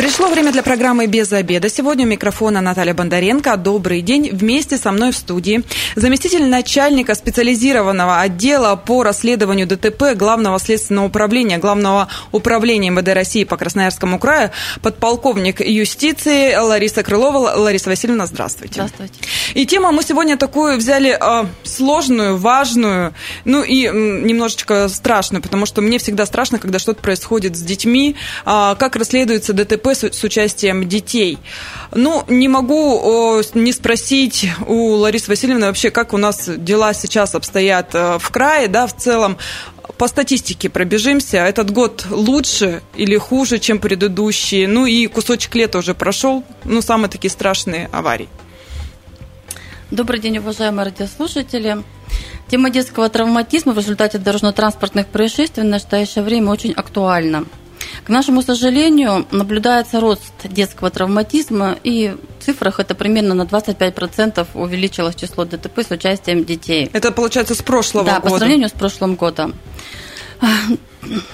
Пришло время для программы «Без обеда». Сегодня у микрофона Наталья Бондаренко. Добрый день. Вместе со мной в студии заместитель начальника специализированного отдела по расследованию ДТП Главного следственного управления Главного управления МВД России по Красноярскому краю, подполковник юстиции Лариса Крылова. Лариса Васильевна, здравствуйте. Здравствуйте. И тему мы сегодня такую взяли э, сложную, важную, ну и э, немножечко страшную, потому что мне всегда страшно, когда что-то происходит с детьми, э, как расследуется ДТП С, с участием детей. Ну, не могу о, не спросить у Ларисы Васильевны вообще, как у нас дела сейчас обстоят э, в крае, да, в целом. По статистике пробежимся. Этот год лучше или хуже, чем предыдущие? Ну и кусочек лета уже прошел. Ну, самые такие страшные аварии. Добрый день, уважаемые радиослушатели. Тема детского травматизма в результате дорожно-транспортных происшествий в настоящее время очень актуальна. К нашему сожалению, наблюдается рост детского травматизма, и в цифрах это примерно на 25% увеличилось число ДТП с участием детей. Это получается с прошлого да, года? Да, по сравнению с прошлым годом.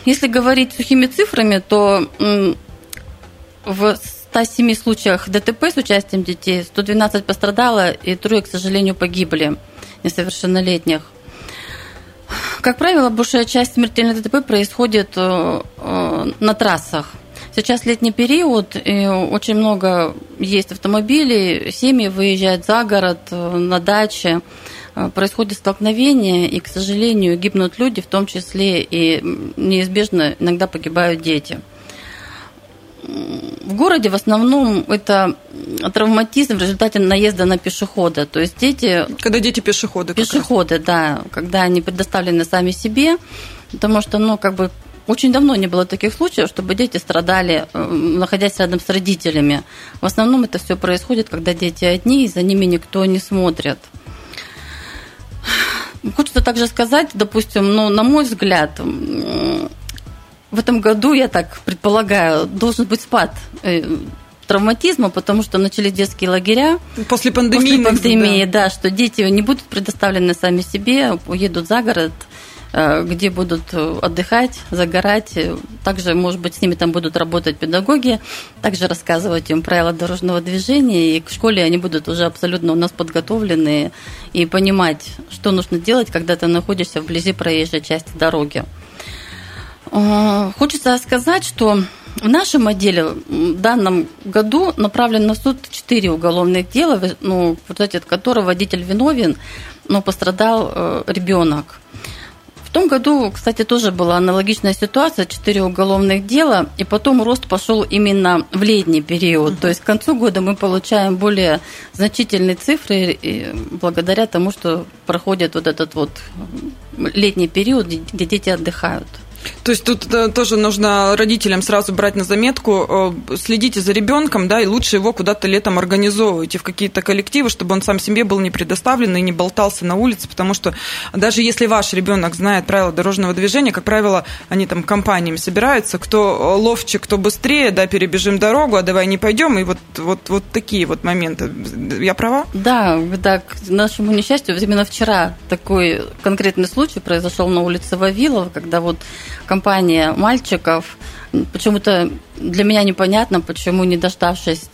Если говорить сухими цифрами, то в 107 случаях ДТП с участием детей 112 пострадало, и трое, к сожалению, погибли несовершеннолетних. Как правило, большая часть смертельных ДТП происходит э, э, на трассах. Сейчас летний период, и очень много есть автомобилей, семьи выезжают за город, э, на даче, происходит столкновение, и, к сожалению, гибнут люди, в том числе и неизбежно иногда погибают дети в городе в основном это травматизм в результате наезда на пешехода. То есть дети... Когда дети пешеходы. Пешеходы, да. Когда они предоставлены сами себе. Потому что, ну, как бы очень давно не было таких случаев, чтобы дети страдали, э, находясь рядом с родителями. В основном это все происходит, когда дети одни, и за ними никто не смотрит. Хочется также сказать, допустим, ну, на мой взгляд, в этом году, я так предполагаю, должен быть спад э, травматизма, потому что начались детские лагеря. После пандемии. После пандемии, да. да, что дети не будут предоставлены сами себе, уедут за город, э, где будут отдыхать, загорать. Также, может быть, с ними там будут работать педагоги, также рассказывать им правила дорожного движения. И к школе они будут уже абсолютно у нас подготовлены и понимать, что нужно делать, когда ты находишься вблизи проезжей части дороги. А, хочется сказать, что в нашем отделе в данном году направлено на суд 4 уголовных дела, ну, в результате которого водитель виновен, но пострадал э, ребенок. В том году, кстати, тоже была аналогичная ситуация, 4 уголовных дела, и потом рост пошел именно в летний период. То есть к концу года мы получаем более значительные цифры благодаря тому, что проходит вот этот вот летний период, где дети отдыхают. То есть тут э, тоже нужно родителям сразу брать на заметку, э, следите за ребенком, да, и лучше его куда-то летом организовывайте в какие-то коллективы, чтобы он сам себе был не предоставлен и не болтался на улице, потому что даже если ваш ребенок знает правила дорожного движения, как правило, они там компаниями собираются, кто ловче, кто быстрее, да, перебежим дорогу, а давай не пойдем, и вот, вот, вот такие вот моменты. Я права? Да, да, к нашему несчастью, именно вчера такой конкретный случай произошел на улице Вавилова, когда вот компания мальчиков. Почему-то для меня непонятно, почему не дождавшись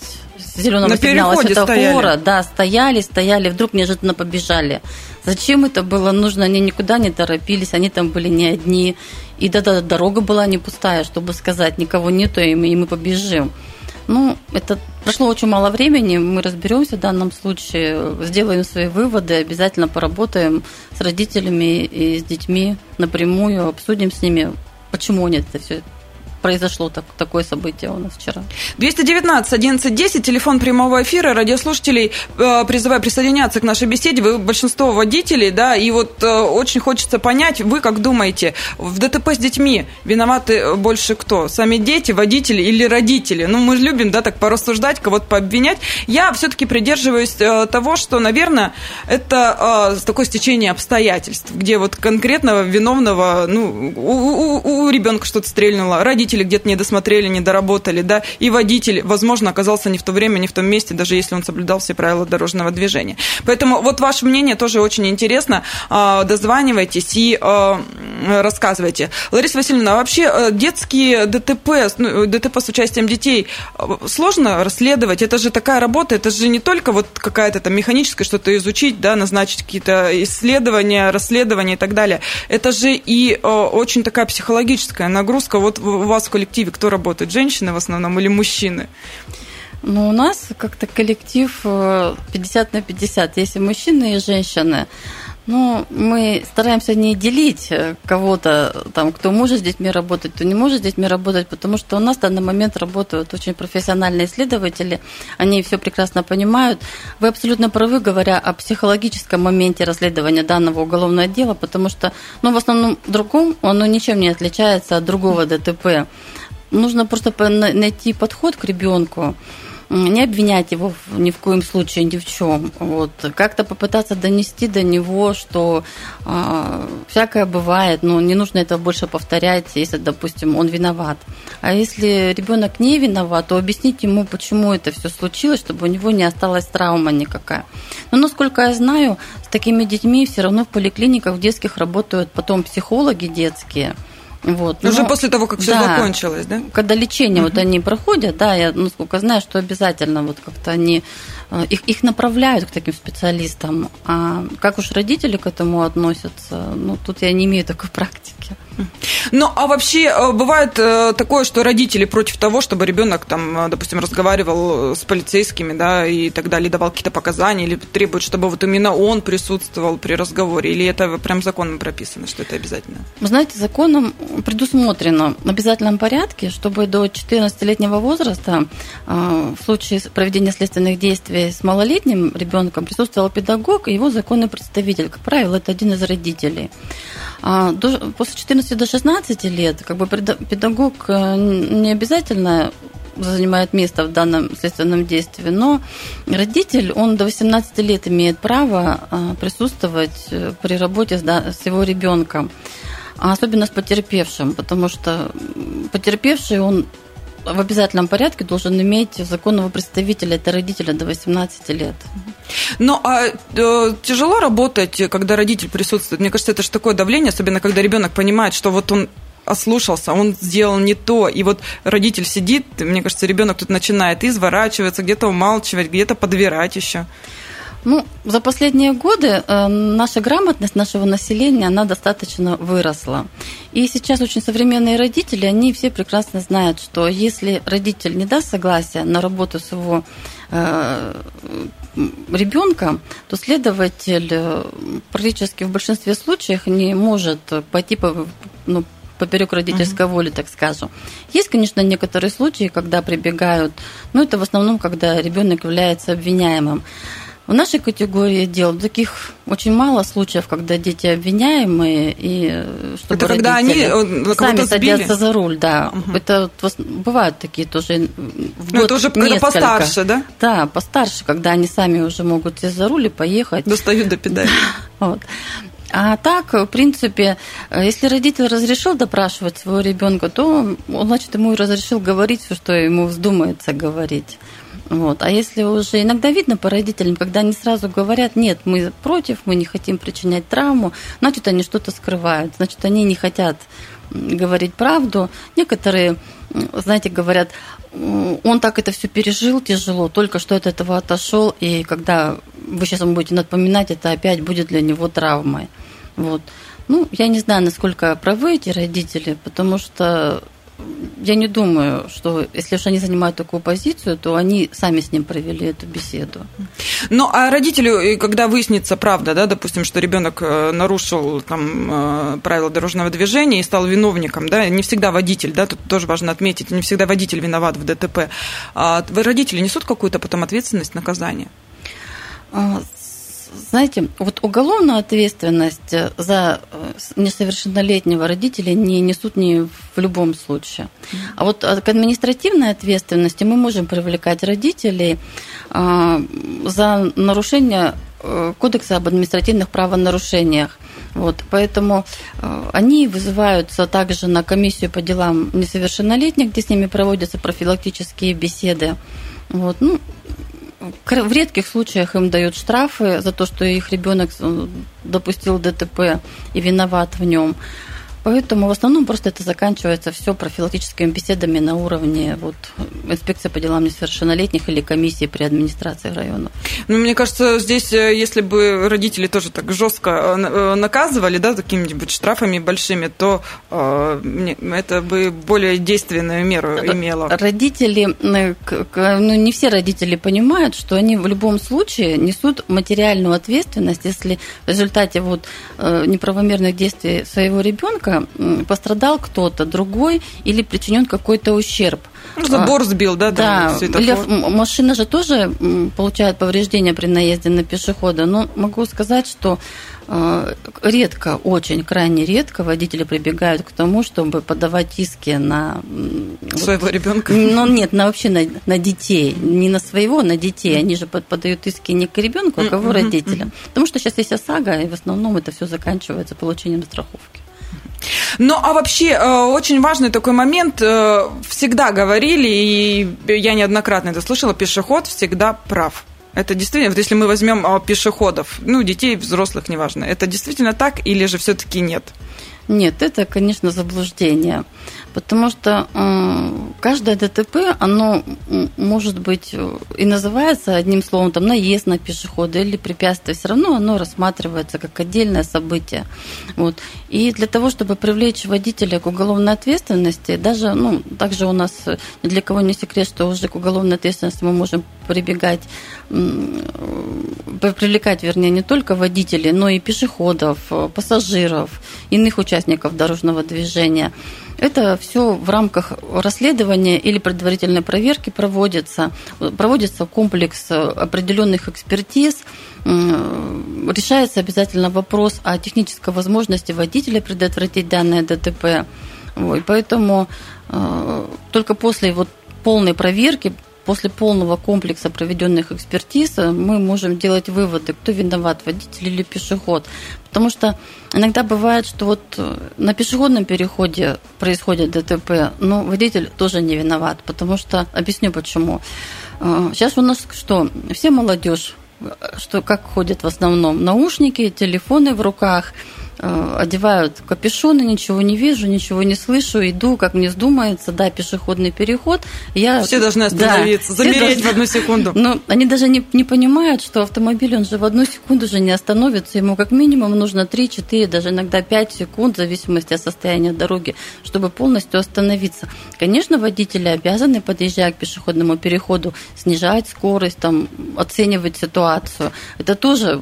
зеленого На сигнала светофора, да, стояли, стояли, вдруг неожиданно побежали. Зачем это было нужно? Они никуда не торопились, они там были не одни. И да, да, дорога была не пустая, чтобы сказать, никого нету, и мы, и мы побежим. Ну, это прошло очень мало времени, мы разберемся в данном случае, сделаем свои выводы, обязательно поработаем с родителями и с детьми напрямую, обсудим с ними, почему они это все произошло так, такое событие у нас вчера. 219 11 10, телефон прямого эфира. Радиослушателей э, призываю присоединяться к нашей беседе. Вы большинство водителей, да, и вот э, очень хочется понять, вы как думаете, в ДТП с детьми виноваты больше кто? Сами дети, водители или родители? Ну, мы любим, да, так порассуждать, кого-то пообвинять. Я все-таки придерживаюсь э, того, что, наверное, это такое стечение обстоятельств, где вот конкретного виновного, ну, у, у, у ребенка что-то стрельнуло, родители родители где-то не досмотрели, не доработали, да, и водитель, возможно, оказался не в то время, не в том месте, даже если он соблюдал все правила дорожного движения. Поэтому вот ваше мнение тоже очень интересно. А, дозванивайтесь и а, рассказывайте. Лариса Васильевна, а вообще э, детские ДТП, ну, ДТП с участием детей сложно расследовать? Это же такая работа, это же не только вот какая-то там механическая что-то изучить, да, назначить какие-то исследования, расследования и так далее. Это же и очень такая психологическая нагрузка. Вот у вас в коллективе кто работает? Женщины в основном или мужчины? Ну, у нас как-то коллектив 50 э, на 50. Если мужчины и женщины, ну, мы стараемся не делить э, кого-то, там, кто может с детьми работать, кто не может с детьми работать, потому что у нас в данный момент работают очень профессиональные исследователи, они все прекрасно понимают. Вы абсолютно правы, говоря о психологическом моменте расследования данного уголовного дела, потому что, ну, в основном другом, оно ничем не отличается от другого ДТП. Нужно просто найти подход к ребенку, не обвинять его ни в коем случае ни в чем. Вот. Как-то попытаться донести до него, что э, всякое бывает, но не нужно этого больше повторять, если, допустим, он виноват. А если ребенок не виноват, то объяснить ему, почему это все случилось, чтобы у него не осталась травма никакая. Но насколько я знаю, с такими детьми все равно в поликлиниках в детских работают потом психологи детские – вот. Уже Но, после того, как все да, закончилось, да? Когда лечение угу. вот они проходят, да, я насколько знаю, что обязательно вот как-то они Э, их, их направляют к таким специалистам. А как уж родители к этому относятся, ну, тут я не имею такой практики. Ну, а вообще э, бывает э, такое, что родители против того, чтобы ребенок там, допустим, разговаривал с полицейскими, да, и так далее, давал какие-то показания, или требуют, чтобы вот именно он присутствовал при разговоре, или это прям законом прописано, что это обязательно? Вы знаете, законом предусмотрено в обязательном порядке, чтобы до 14-летнего возраста в случае проведения следственных действий с малолетним ребенком присутствовал педагог и его законный представитель. Как правило, это один из родителей. А после 14 до 16 лет как бы педагог э, не обязательно занимает место в данном следственном действии, но родитель, он до 18 лет имеет право э, присутствовать э, при работе с его ребенком особенно с потерпевшим, потому что потерпевший, он в обязательном порядке должен иметь законного представителя, это родителя до 18 лет. Ну, а э, тяжело работать, когда родитель присутствует? Мне кажется, это же такое давление, особенно когда ребенок понимает, что вот он ослушался, он сделал не то, и вот родитель сидит, мне кажется, ребенок тут начинает изворачиваться, где-то умалчивать, где-то подбирать еще. Ну, за последние годы э, наша грамотность нашего населения, она достаточно выросла. И сейчас очень современные родители, они все прекрасно знают, что если родитель не даст согласия на работу своего э, ребенка, то следователь э, практически в большинстве случаев не может пойти по, ну, поперек родительской uh-huh. воли, так скажем. Есть, конечно, некоторые случаи, когда прибегают, но это в основном, когда ребенок является обвиняемым. В нашей категории дел таких очень мало случаев, когда дети обвиняемые и э, чтобы это когда они э, сами садятся за руль, да. Угу. Это бывают такие тоже в Ну, это уже когда постарше, да? Да, постарше, когда они сами уже могут сесть за руль и поехать. Достают до педали. Вот. А так, в принципе, э, если родитель разрешил допрашивать своего ребенка, то он, значит, ему разрешил говорить все, что ему вздумается говорить. Вот. А если уже иногда видно по родителям, когда они сразу говорят, нет, мы против, мы не хотим причинять травму, значит, они что-то скрывают, значит, они не хотят говорить правду. Некоторые, знаете, говорят, он так это все пережил тяжело, только что от этого отошел, и когда вы сейчас ему будете напоминать, это опять будет для него травмой. Вот. Ну, я не знаю, насколько правы эти родители, потому что я не думаю, что если уж они занимают такую позицию, то они сами с ним провели эту беседу. Ну, а родителю, когда выяснится правда, да, допустим, что ребенок э, нарушил там э, правила дорожного движения и стал виновником, да, не всегда водитель, да, тут тоже важно отметить, не всегда водитель виноват в ДТП. А родители несут какую-то потом ответственность, наказание? Знаете, вот уголовную ответственность за э, несовершеннолетнего родителя не несут не в любом случае. А вот к административной ответственности мы можем привлекать родителей за нарушение э, Кодекса об административных правонарушениях. Вот, поэтому э, они вызываются также на комиссию по делам несовершеннолетних, где с ними проводятся профилактические беседы. Вот, ну, в редких случаях им дают штрафы за то, что их ребенок э, допустил ДТП и виноват в нем. Поэтому в основном просто это заканчивается все профилактическими беседами на уровне вот, инспекции по делам несовершеннолетних или комиссии при администрации районов. Ну, мне кажется, здесь, э, если бы родители тоже так жестко э, э, наказывали, да, какими-нибудь штрафами большими, то э, это бы более действенную меру имело. Родители, ну, не все родители понимают, что они в любом случае несут материальную ответственность, если в результате вот неправомерных действий своего ребенка человека пострадал кто-то другой или причинен какой-то ущерб. Ну, забор сбил, да? Да, или машина же тоже получает повреждения при наезде на пешехода. Но могу сказать, что э, редко, очень крайне редко водители прибегают к тому, чтобы подавать иски на своего вот, ребенка. Ну нет, на вообще на, на детей, не на своего, а на детей. Они же подают иски не к ребенку, а к его родителям. Потому что сейчас есть ОСАГО, и в основном это все заканчивается получением страховки. Ну, а вообще, э, очень важный такой момент. Э, всегда говорили, и я неоднократно это слышала, пешеход всегда прав. Это действительно, вот если мы возьмем э, пешеходов, ну, детей, взрослых, неважно, это действительно так или же все-таки нет? Нет, это, конечно, заблуждение. Потому что э, каждое ДТП, оно может быть э, и называется одним словом, там, наезд на пешехода или препятствие, все равно оно рассматривается как отдельное событие. Вот. И для того, чтобы привлечь водителя к уголовной ответственности, даже, ну, также у нас ни э, для кого не секрет, что уже к уголовной ответственности мы можем прибегать, привлекать, вернее, не только водителей, но и пешеходов, пассажиров, иных участников дорожного движения. Это все в рамках расследования или предварительной проверки проводится. Проводится комплекс определенных экспертиз, решается обязательно вопрос о технической возможности водителя предотвратить данное ДТП. Вот, поэтому э, только после вот полной проверки после полного комплекса проведенных экспертиз мы можем делать выводы, кто виноват, водитель или пешеход. Потому что иногда бывает, что вот э, на пешеходном переходе происходит ДТП, но водитель тоже не виноват, потому что, объясню почему. Э, сейчас у нас что, все молодежь, э, что как ходят в основном, наушники, телефоны в руках – Э, одевают капюшоны, ничего не вижу, ничего не слышу, иду, как мне вздумается, да, пешеходный переход. Я, все должны остановиться, да, замереть должны, в одну секунду. Но они даже не, не понимают, что автомобиль, он же в одну секунду же не остановится, ему как минимум нужно 3-4, даже иногда 5 секунд, в зависимости от состояния дороги, чтобы полностью остановиться. Конечно, водители обязаны, подъезжая к пешеходному переходу, снижать скорость, там, оценивать ситуацию. Это тоже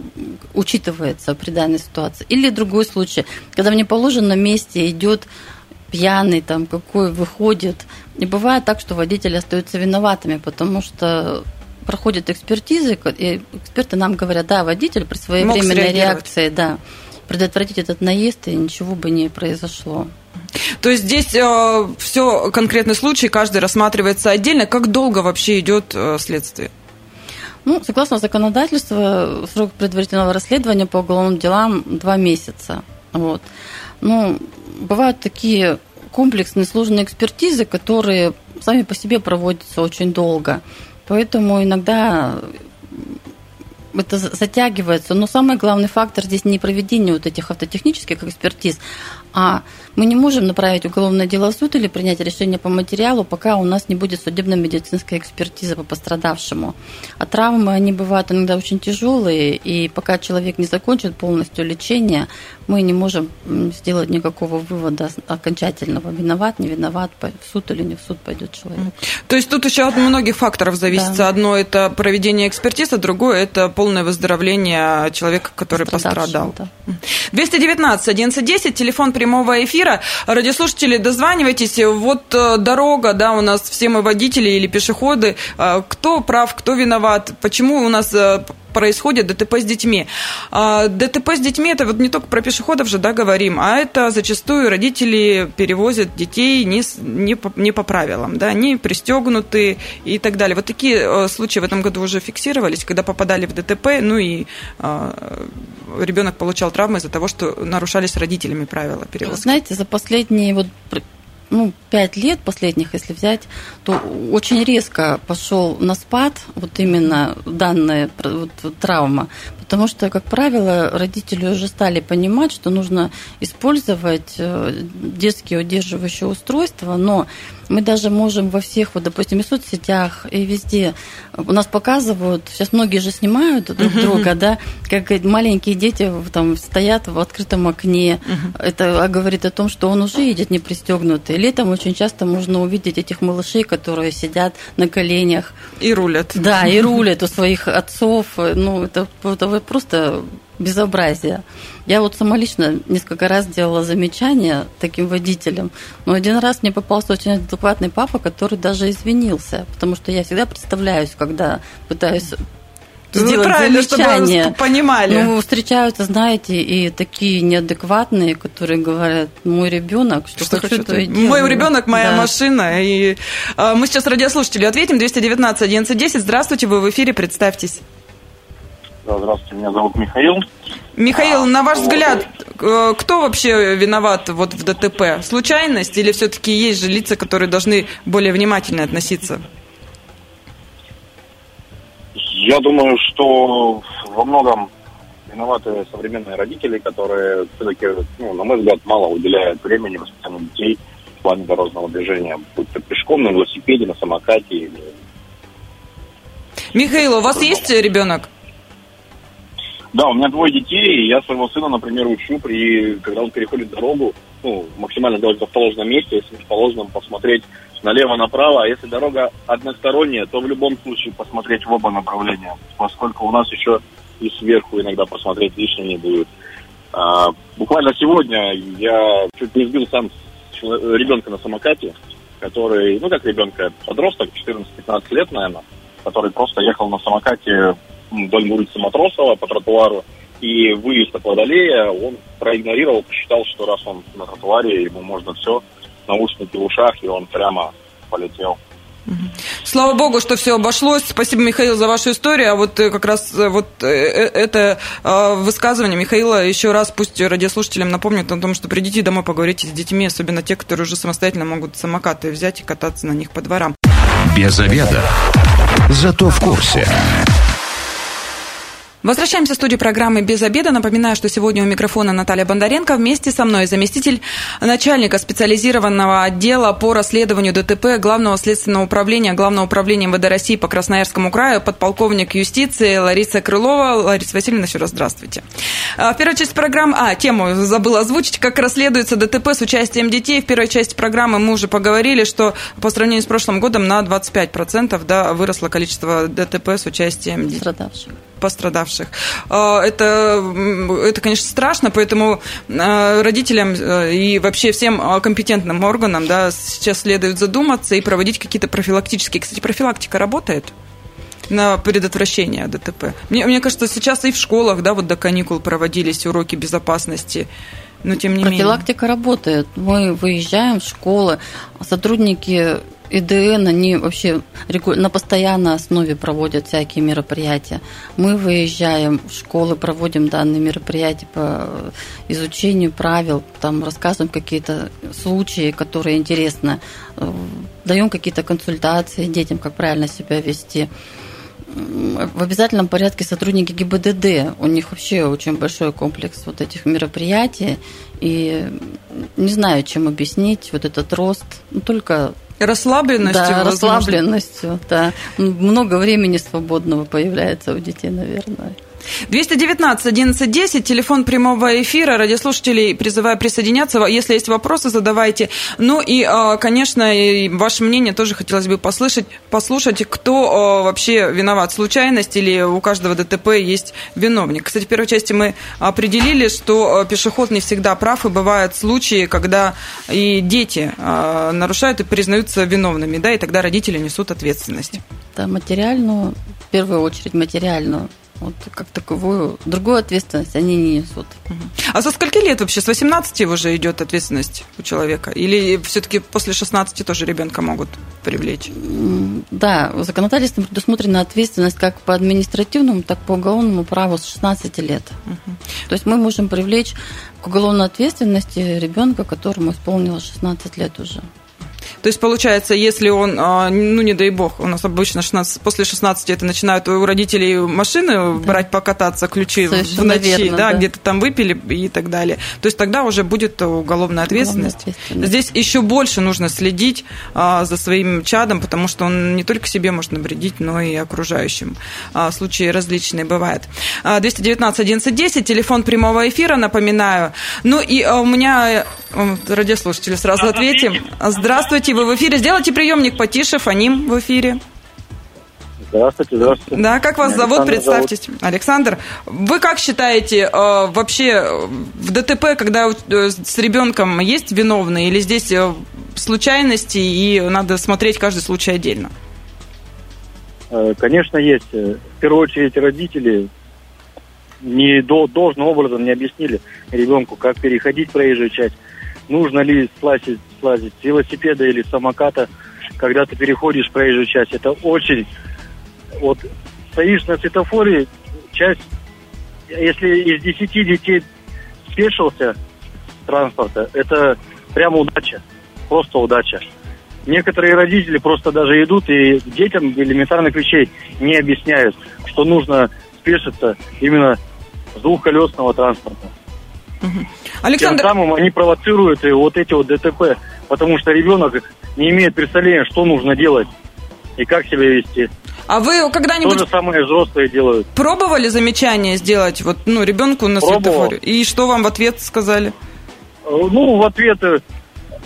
учитывается при данной ситуации. Или другой случае, когда в неположенном месте идет пьяный, там какой выходит. И бывает так, что водители остаются виноватыми, потому что проходят экспертизы, и эксперты нам говорят, да, водитель при своевременной реакции, да, предотвратить этот наезд, и ничего бы не произошло. То есть здесь э, все конкретный случай, каждый рассматривается отдельно. Как долго вообще идет э, следствие? Ну, согласно законодательству, срок предварительного расследования по уголовным делам два месяца. Вот. Ну, бывают такие комплексные сложные экспертизы, которые сами по себе проводятся очень долго. Поэтому иногда это затягивается. Но самый главный фактор здесь не проведение вот этих автотехнических экспертиз, а мы не можем направить уголовное дело в суд или принять решение по материалу, пока у нас не будет судебно-медицинской экспертизы по пострадавшему. А травмы, они бывают иногда очень тяжелые, и пока человек не закончит полностью лечение, мы не можем сделать никакого вывода окончательного, виноват, не виноват, в суд или не в суд пойдет человек. То есть тут еще от многих факторов зависит. Да. Одно это проведение экспертизы, другое это полное выздоровление человека, который пострадал. Да. 219 1110, телефон прямого эфира. Радиослушатели, дозванивайтесь. Вот э, дорога, да, у нас все мы водители или пешеходы. Э, кто прав, кто виноват? Почему у нас э, происходит ДТП с детьми. А, ДТП с детьми это вот не только про пешеходов же, да, говорим, а это зачастую родители перевозят детей не, не, по, не по правилам, да, они пристегнуты и так далее. Вот такие э, случаи в этом году уже фиксировались, когда попадали в ДТП, ну и а, ребенок получал травмы из-за того, что нарушались родителями правила перевозки. Знаете, за последние вот ну, пять лет последних, если взять, то очень резко пошел на спад вот именно данная вот, травма, потому что, как правило, родители уже стали понимать, что нужно использовать э, детские удерживающие устройства, но мы даже можем во всех, вот, допустим, и соцсетях, и везде, у нас показывают, сейчас многие же снимают друг друга, да, как маленькие дети там стоят в открытом окне. Это говорит о том, что он уже едет не пристегнутый. Летом очень часто можно увидеть этих малышей, которые сидят на коленях. И рулят. Да, и рулят у своих отцов. Ну, это, это просто безобразие. Я вот сама лично несколько раз делала замечания таким водителям, но один раз мне попался очень адекватный папа, который даже извинился, потому что я всегда представляюсь, когда пытаюсь сделать Правильно, замечание. чтобы понимали. Ну, встречаются, знаете, и такие неадекватные, которые говорят, мой ребенок, что, что хочу, то и делаю. Мой ребенок, моя да. машина. И а, мы сейчас радиослушателю ответим. 219 11 Здравствуйте, вы в эфире, представьтесь. Да, здравствуйте, меня зовут Михаил. Михаил, на ваш взгляд, э, кто вообще виноват вот в ДТП? Случайность или все-таки есть же лица, которые должны более внимательно относиться? Я думаю, что во многом виноваты современные родители, которые все-таки, ну, на мой взгляд, мало уделяют времени воспитанию детей в плане дорожного движения, будь то пешком, на велосипеде, на самокате. Или... Михаил, у вас есть ребенок? Да, у меня двое детей, и я своего сына, например, учу, при, когда он переходит дорогу, ну, максимально делать в положенном месте, если в положенном, посмотреть налево-направо, а если дорога односторонняя, то в любом случае посмотреть в оба направления, поскольку у нас еще и сверху иногда посмотреть лишним не будет. А, буквально сегодня я чуть не сбил сам ребенка на самокате, который, ну как ребенка, подросток, 14-15 лет, наверное, который просто ехал на самокате вдоль улицы Матросова по тротуару, и выезд от Водолея он проигнорировал, посчитал, что раз он на тротуаре, ему можно все, наушники в ушах, и он прямо полетел. Слава богу, что все обошлось. Спасибо, Михаил, за вашу историю. А вот э, как раз э, вот э, это высказывание Михаила еще раз пусть радиослушателям напомнит о том, что придите домой, поговорите с детьми, особенно те, которые уже самостоятельно могут самокаты взять и кататься на них по дворам. Без обеда. Зато в курсе. Возвращаемся в студию программы «Без обеда». Напоминаю, что сегодня у микрофона Наталья Бондаренко. Вместе со мной заместитель начальника специализированного отдела по расследованию ДТП Главного следственного управления Главного управления МВД России по Красноярскому краю, подполковник юстиции Лариса Крылова. Лариса Васильевна, еще раз здравствуйте. А, в первой части программы... А, тему забыла озвучить. Как расследуется ДТП с участием детей. В первой части программы мы уже поговорили, что по сравнению с прошлым годом на 25% да, выросло количество ДТП с участием детей. Пострадавших пострадавших. А, это, это, конечно, страшно, поэтому а, родителям э, и вообще всем компетентным органам да, сейчас следует задуматься и проводить какие-то профилактические. Кстати, профилактика работает? на предотвращение ДТП. Мне, мне кажется, сейчас и в школах, да, вот до каникул проводились уроки безопасности. Но тем не Профилактика менее. работает. Мы выезжаем в школы, сотрудники ИДН, они вообще на постоянной основе проводят всякие мероприятия. Мы выезжаем в школы, проводим данные мероприятия по изучению правил, там рассказываем какие-то случаи, которые интересны, э, даем какие-то консультации детям, как правильно себя вести в обязательном порядке сотрудники ГИБДД. У них вообще очень большой комплекс вот этих мероприятий. И не знаю, чем объяснить вот этот рост. Ну, только Расслабленностью, Да, возможно. расслабленностью, да. Много времени свободного появляется у детей, наверное. 219 11 10, телефон прямого эфира. Радиослушателей призываю присоединяться. Если есть вопросы, задавайте. Ну и, а, конечно, ваше мнение тоже хотелось бы послушать, послушать кто а, вообще виноват. Случайность или у каждого ДТП есть виновник. Кстати, в первой части мы определили, что а, пешеход не всегда прав, и бывают случаи, когда и дети нарушают и признаются виновными, да, и тогда родители несут ответственность. Да, материальную, в первую очередь материальную Вот как таковую другую ответственность они не несут. А со скольки лет вообще? С 18 уже идет ответственность у человека? Или все-таки после 16 тоже ребенка могут привлечь? Да, законодательством предусмотрена ответственность как по административному, так и по уголовному праву с 16 лет. Угу. То есть мы можем привлечь к уголовной ответственности ребенка, которому исполнилось 16 лет уже. То есть, получается, если он, а, ну, не дай бог, у нас обычно 16, после 16 это начинают у родителей машины да. брать покататься, ключи Совершенно в ночи, верно, да, да. где-то там выпили и так далее. То есть тогда уже будет уголовная ответственность. Уголовная ответственность. Здесь еще больше нужно следить а, за своим чадом, потому что он не только себе может навредить, но и окружающим. А, случаи различные бывают. 219 11 телефон прямого эфира, напоминаю. Ну и у меня радиослушатели сразу ответим. Здравствуйте. Здравствуйте, вы в эфире. Сделайте приемник потише, фоним в эфире. Здравствуйте, здравствуйте. Да, как вас зовут? Представьтесь. Зовут. Александр. Вы как считаете, э, вообще в ДТП, когда э, с ребенком есть виновные, или здесь э, случайности, и надо смотреть каждый случай отдельно? Конечно, есть. В первую очередь родители не должным образом не объяснили ребенку, как переходить проезжую часть, нужно ли слазить, слазить с велосипеда или самоката, когда ты переходишь проезжую часть. Это очень... Вот стоишь на светофоре, часть... Если из десяти детей спешился транспорта, это прямо удача. Просто удача. Некоторые родители просто даже идут и детям элементарных вещей не объясняют, что нужно спешиться именно с двухколесного транспорта. Александр... Тем самым они провоцируют вот эти вот ДТП, потому что ребенок не имеет представления, что нужно делать и как себя вести. А вы когда-нибудь... То же самое взрослые делают. Пробовали замечание сделать вот, ну, ребенку на Пробовал. светофоре? И что вам в ответ сказали? Э, ну, в ответ, э,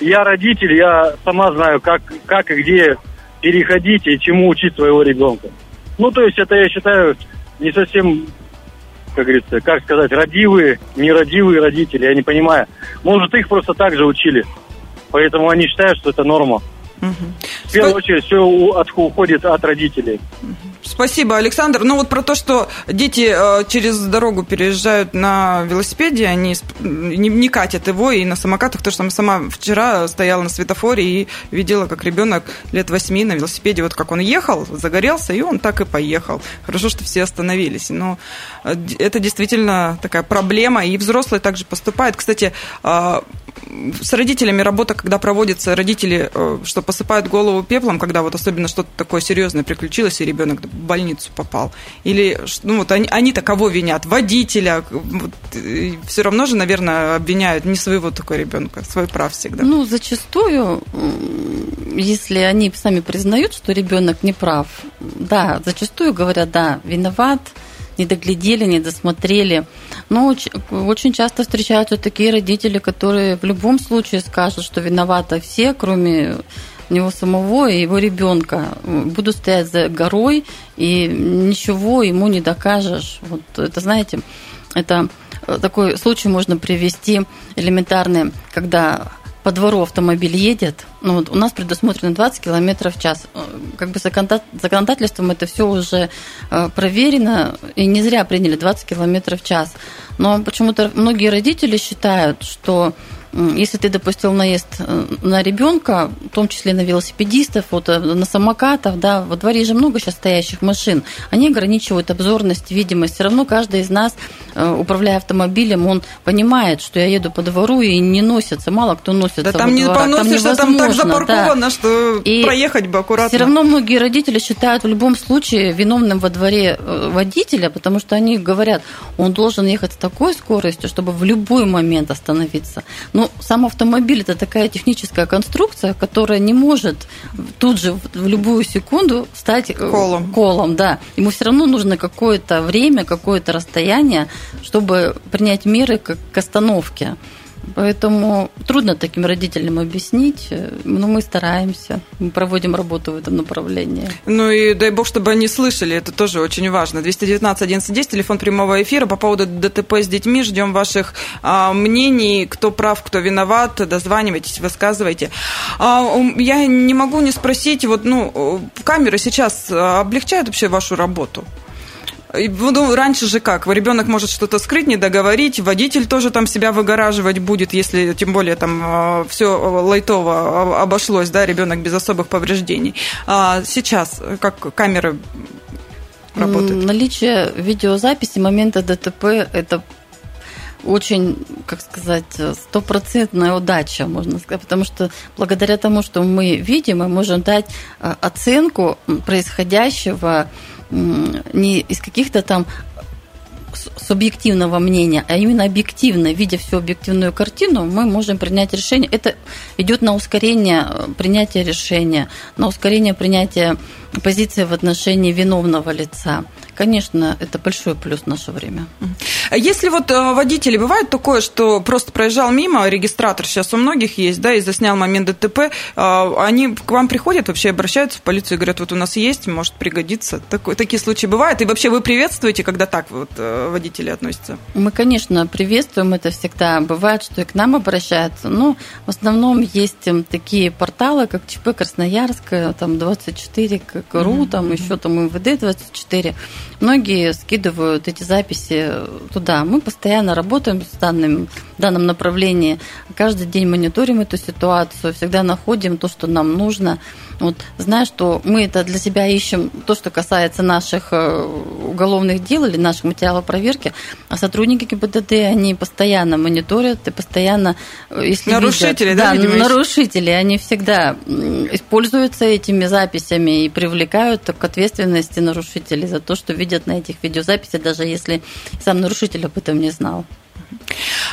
я родитель, я сама знаю, как, как и где переходить и чему учить своего ребенка. Ну, то есть это, я считаю, не совсем как говорится, как сказать, родивые, нерадивые родители, я не понимаю. Может, их просто так же учили. Поэтому они считают, что это норма. Угу. В первую очередь, все уходит от родителей. Спасибо, Александр. Ну вот про то, что дети э, через дорогу переезжают на велосипеде, они не, не катят его и на самокатах. То, что сама вчера стояла на светофоре и видела, как ребенок лет восьми на велосипеде, вот как он ехал, загорелся, и он так и поехал. Хорошо, что все остановились. Но э, это действительно такая проблема, и взрослые также поступают. Кстати, э, с родителями работа, когда проводится, родители, что посыпают голову пеплом, когда вот особенно что-то такое серьезное приключилось, и ребенок в больницу попал? Или ну, вот они, они-то кого винят? Водителя? Вот, все равно же, наверное, обвиняют не своего такого ребенка, свой прав всегда. Ну, зачастую, если они сами признают, что ребенок не прав, да, зачастую говорят, да, виноват, не доглядели, не досмотрели. Но очень часто встречаются такие родители, которые в любом случае скажут, что виноваты все, кроме него самого и его ребенка. Буду стоять за горой, и ничего ему не докажешь. Вот это, знаете, это э, такой случай можно привести элементарный, когда по двору автомобиль едет, ну вот у нас предусмотрено 20 километров в час. Э, как бы законодательством это все уже э, проверено, и не зря приняли 20 километров в час. Но почему-то многие родители считают, что если ты допустил наезд э, на ребенка, в том числе на велосипедистов, вот, э, на самокатов, да, во дворе же много сейчас стоящих машин, они ограничивают обзорность, видимость. Все равно каждый из нас, э, управляя автомобилем, он понимает, что я еду по двору и не носится. Мало кто носится да там не поносишься, там, там так запарковано, да. что и проехать бы аккуратно. Все равно многие родители считают в любом случае виновным во дворе водителя, потому что они говорят, он должен ехать с такой скоростью, чтобы в любой момент остановиться. Но ну, сам автомобиль это такая техническая конструкция, которая не может тут же в любую секунду стать э, колом. колом да. Ему все равно нужно какое-то время, какое-то расстояние, чтобы принять меры к, к остановке. Поэтому трудно таким родителям объяснить, но мы стараемся, мы проводим работу в этом направлении. Ну и дай бог, чтобы они слышали, это тоже очень важно. 219 11 телефон прямого эфира по поводу ДТП с детьми, ждем ваших а, мнений, кто прав, кто виноват, дозванивайтесь, высказывайте. А, я не могу не спросить, вот, ну, камеры сейчас облегчают вообще вашу работу? Ну, раньше же как? Ребенок может что-то скрыть, не договорить, водитель тоже там себя выгораживать будет, если тем более там а, все лайтово обошлось, да, ребенок без особых повреждений. А сейчас как камеры работают? Наличие видеозаписи момента ДТП – это очень, как сказать, стопроцентная удача, можно сказать, потому что благодаря тому, что мы видим, мы можем дать а, оценку происходящего не из каких-то там субъективного мнения, а именно объективно, видя всю объективную картину, мы можем принять решение. Это идет на ускорение э, принятия решения, на ускорение принятия позиции в отношении виновного лица. Конечно, это большой плюс в наше время. Если вот э, водители, бывает такое, что просто проезжал мимо, регистратор сейчас у многих есть, да, и заснял момент ДТП, э, они к вам приходят, вообще обращаются в полицию и говорят, вот у нас есть, может пригодиться. Такой, такие случаи бывают. И вообще вы приветствуете, когда так вот э, водители относятся? Мы, конечно, приветствуем это всегда. Бывает, что и к нам обращаются. Но в основном есть такие порталы, как ЧП Красноярск, там 24, как РУ, там еще там МВД 24 Многие скидывают эти записи туда. Мы постоянно работаем с данным, в данном направлении. Каждый день мониторим эту ситуацию, всегда находим то, что нам нужно. Вот, зная, что мы это для себя ищем, то, что касается наших э, уголовных дел или наших материалов проверки, а сотрудники ГИБДД, они постоянно мониторят и постоянно, э, если Нарушители, видят, да? Да, нарушители, они всегда используются этими записями и привлекают к ответственности нарушителей за то, что видят на этих видеозаписях, даже если сам нарушитель об этом не знал.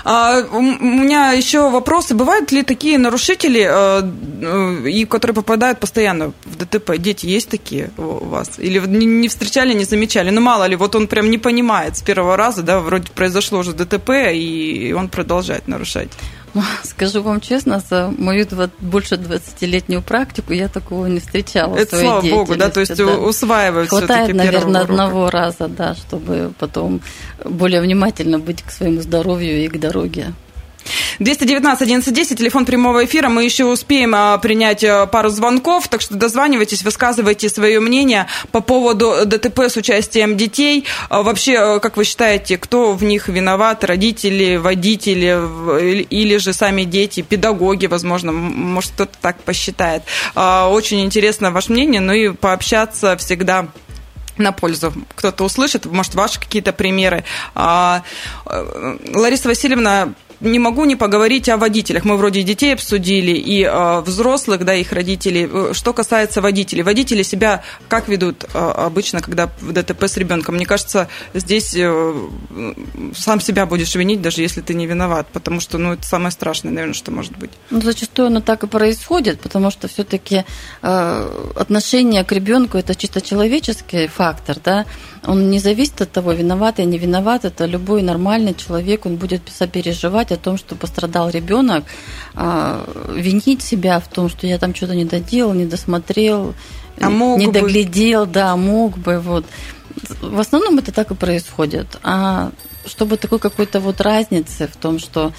А, у меня еще вопросы. Бывают ли такие нарушители, э, и которые попадают постоянно в ДТП? Дети есть такие у вас? Или не встречали, не замечали? Ну, мало ли, вот он прям не понимает с первого раза, да, вроде произошло уже ДТП, и он продолжает нарушать. Скажу вам честно, за мою 20, больше 20-летнюю практику я такого не встречала. Это слава богу, да, то есть да. усваивают Хватает, наверное, одного раза, да, чтобы потом более внимательно быть к своему здоровью и к дороге. 219 1110, телефон прямого эфира. Мы еще успеем а, принять а, пару звонков, так что дозванивайтесь, высказывайте свое мнение по поводу ДТП с участием детей. А, вообще, как вы считаете, кто в них виноват? Родители, водители или же сами дети, педагоги, возможно, может, кто-то так посчитает. Очень интересно ваше мнение, ну и пообщаться всегда на пользу. Кто-то услышит, может, ваши какие-то примеры. Лариса Васильевна не могу не поговорить о водителях. Мы вроде детей обсудили, и э, взрослых, да, их родителей. Э, что касается водителей. Водители себя как ведут э, обычно, когда в ДТП с ребенком? Мне кажется, здесь э, сам себя будешь винить, даже если ты не виноват, потому что, ну, это самое страшное, наверное, что может быть. Ну, зачастую оно так и происходит, потому что все-таки э, отношение к ребенку это чисто человеческий фактор, да, он не зависит от того, виноват или не виноват, это любой нормальный человек, он будет сопереживать о том, что пострадал ребенок, а, винить себя в том, что я там что-то не доделал, не досмотрел, а мог не бы. доглядел, да, мог бы, вот. В основном это так и происходит. А чтобы такой какой-то вот разницы в том, что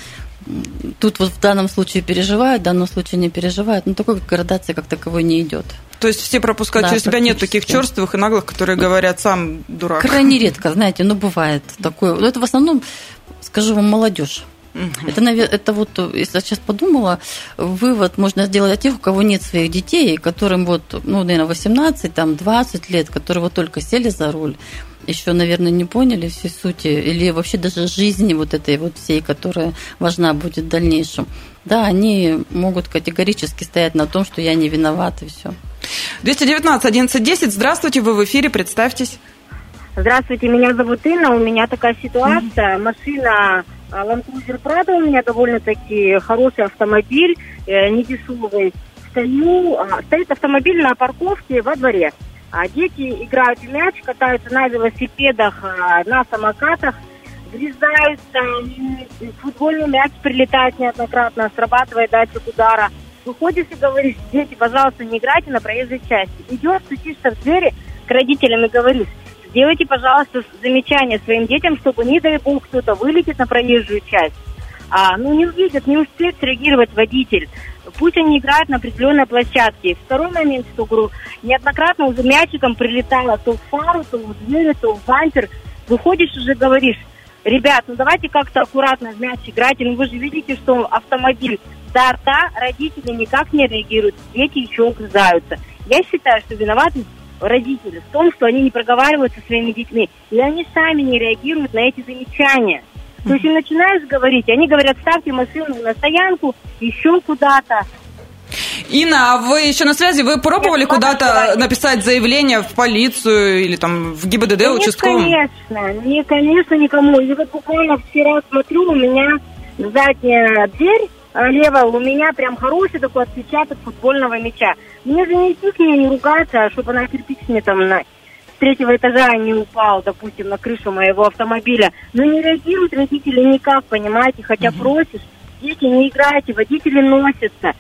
тут вот в данном случае переживают, в данном случае не переживают, но такой градации как таковой не идет. То есть все пропускают да, через себя, нет таких черствых и наглых, которые говорят, сам дурак. Крайне редко, знаете, но бывает такое. Это в основном, скажу вам, молодежь. Угу. Это, это вот, если я сейчас подумала, вывод можно сделать от тех, у кого нет своих детей, которым вот, ну, наверное, 18, там, 20 лет, которые вот только сели за руль, еще, наверное, не поняли всей сути, или вообще даже жизни вот этой вот всей, которая важна будет в дальнейшем. Да, они могут категорически стоять на том, что я не виноват, и все. 219 1110, здравствуйте, вы в эфире, представьтесь. Здравствуйте, меня зовут Инна, у меня такая ситуация, машина Land Cruiser Prado у меня довольно-таки хороший автомобиль, э, не дешевый. Стою, а, стоит автомобиль на парковке во дворе. А дети играют в мяч, катаются на велосипедах, а, на самокатах, врезаются, футбольный мяч прилетает неоднократно, срабатывает датчик удара. Выходишь и говоришь, дети, пожалуйста, не играйте на проезжей части. Идешь, стучишься в двери к родителям и говоришь, Сделайте, пожалуйста, замечание своим детям, чтобы, не дай бог, кто-то вылетит на проезжую часть. а, ну, не увидят, не успеет среагировать водитель. Пусть они играют на определенной площадке. Второй момент, что говорю, неоднократно уже мячиком прилетало то в фару, то в дверь, то в бампер. Выходишь уже говоришь, ребят, ну давайте как-то аккуратно в мяч играйте. Ну вы же видите, что автомобиль до рта, родители никак не реагируют, дети еще огрызаются. Я считаю, что виноваты родители в том, что они не проговаривают со своими детьми, и они сами не реагируют на эти замечания. То есть им начинаешь говорить, они говорят, ставьте машину на стоянку, еще куда-то. Инна, а вы еще на связи? Вы пробовали куда-то написать заявление в полицию или там в ГИБДД Нет, участковым? конечно, не, конечно, никому. И вот буквально вчера смотрю, у меня задняя дверь а, левая, у меня прям хороший такой отпечаток футбольного мяча. Мне же не идти к ней не ругаться, а чтобы она кирпич мне там на с третьего этажа не упал, допустим, на крышу моего автомобиля. Но не реагируют родители никак, понимаете, хотя просишь. Дети, не играйте, водители носятся.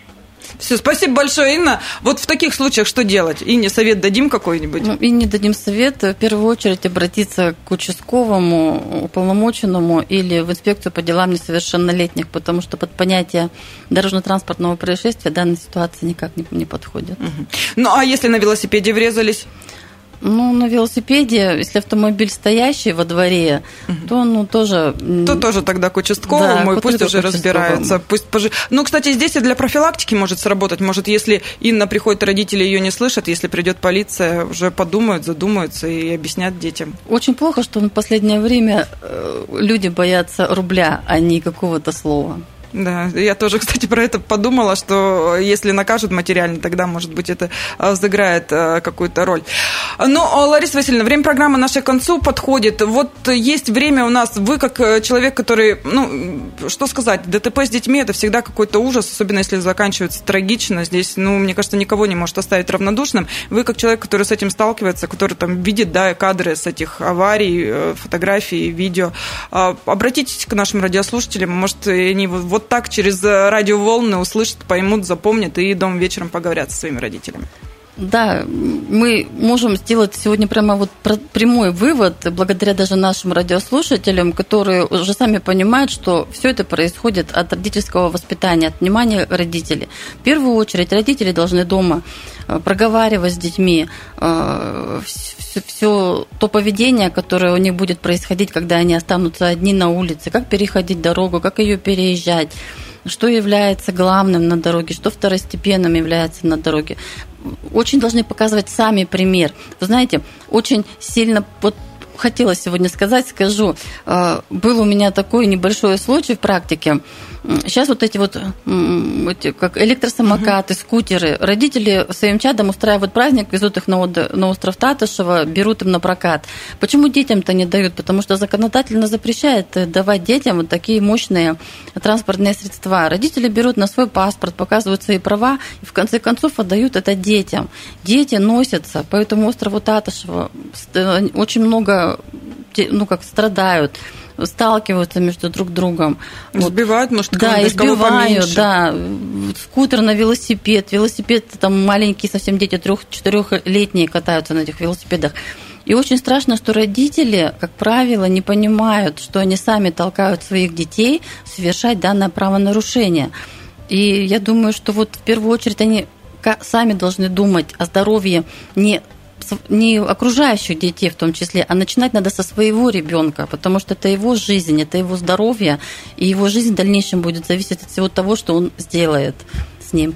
Все, спасибо большое, Инна. Вот в таких случаях что делать? Инне совет дадим какой-нибудь? Ну, и не дадим совет. В первую очередь обратиться к участковому, уполномоченному или в инспекцию по делам несовершеннолетних, потому что под понятие дорожно-транспортного происшествия данная ситуация никак не, не подходит. Мгм. Ну, а если на велосипеде врезались? Ну, на велосипеде, если автомобиль стоящий во дворе, то ну тоже... То тоже тогда к участковому, Да, и пусть уже разбирается. Пусть пожи- Ну, кстати, здесь и для профилактики может сработать. Может, если Инна приходит, родители ее не слышат, если придет полиция, уже подумают, задумаются и объяснят детям. Очень плохо, что в последнее время э, люди боятся рубля, а не какого-то слова. Да, я тоже, кстати, про это подумала, что если накажут материально, тогда, может быть, это а, сыграет а, какую-то роль. Ну, а, Лариса Васильевна, время программы нашей к концу подходит. Вот есть время у нас, вы как э, человек, который, ну, что сказать, ДТП с детьми это всегда какой-то ужас, особенно если заканчивается трагично. Здесь, ну, мне кажется, никого не может оставить равнодушным. Вы как человек, который с этим сталкивается, который там видит, да, кадры с этих аварий, э, фотографии, видео, обратитесь к нашим радиослушателям, может, они вот- вот так через э, радиоволны услышат, поймут, запомнят и дома вечером поговорят со своими родителями. Да, мы можем сделать сегодня прямо вот прямой вывод, благодаря даже нашим радиослушателям, которые уже сами понимают, что все это происходит от родительского воспитания, от внимания родителей. В первую очередь родители должны дома э, проговаривать с детьми все, то поведение, которое у них будет происходить, когда они останутся одни на улице, как переходить дорогу, как ее переезжать, что является главным на дороге, что второстепенным является на дороге. Очень должны показывать сами пример. Вы знаете, очень сильно вот хотела сегодня сказать, скажу. Э, Был у меня такой небольшой случай в практике. Сейчас вот эти вот эти, как электросамокаты, скутеры. Родители своим чадом устраивают праздник, везут их на, на остров Татышева, берут им на прокат. Почему детям-то не дают? Потому что законодательно запрещает э, давать детям вот такие мощные транспортные средства. Родители берут на свой паспорт, показывают свои права и в конце концов отдают это детям. Дети носятся по этому острову Татышева. Ст- Очень много ну, как страдают сталкиваются между друг другом. Вот. Сбивают, может, Да, избивают, да. Скутер на велосипед. Велосипед, там маленькие совсем дети, трех-четырехлетние катаются на этих велосипедах. И очень страшно, что родители, как правило, не понимают, что они сами толкают своих детей совершать данное правонарушение. И я думаю, что вот в первую очередь они сами должны думать о здоровье не не окружающих детей в том числе, а начинать надо со своего ребенка, потому что это его жизнь, это его здоровье, и его жизнь в дальнейшем будет зависеть от всего того, что он сделает ним.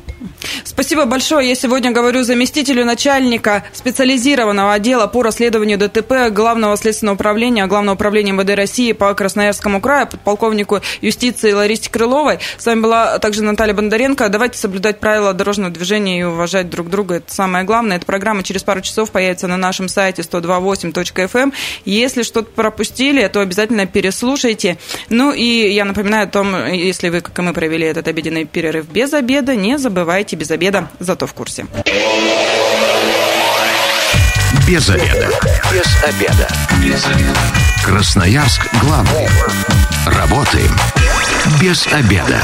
Спасибо большое. Я сегодня говорю заместителю начальника специализированного отдела по расследованию ДТП Главного следственного управления, Главного управления МВД России по Красноярскому краю, подполковнику юстиции Ларисе Крыловой. С вами была также Наталья Бондаренко. Давайте соблюдать правила дорожного движения и уважать друг друга. Это самое главное. Эта программа через пару часов появится на нашем сайте 128.fm. эм. Если что-то пропустили, то обязательно переслушайте. Ну и я напоминаю о том, если вы, как и мы, провели этот обеденный перерыв без обеда, не забывайте без обеда, зато в курсе. Без обеда. Без обеда. Без обеда. Красноярск главный. Работаем без обеда.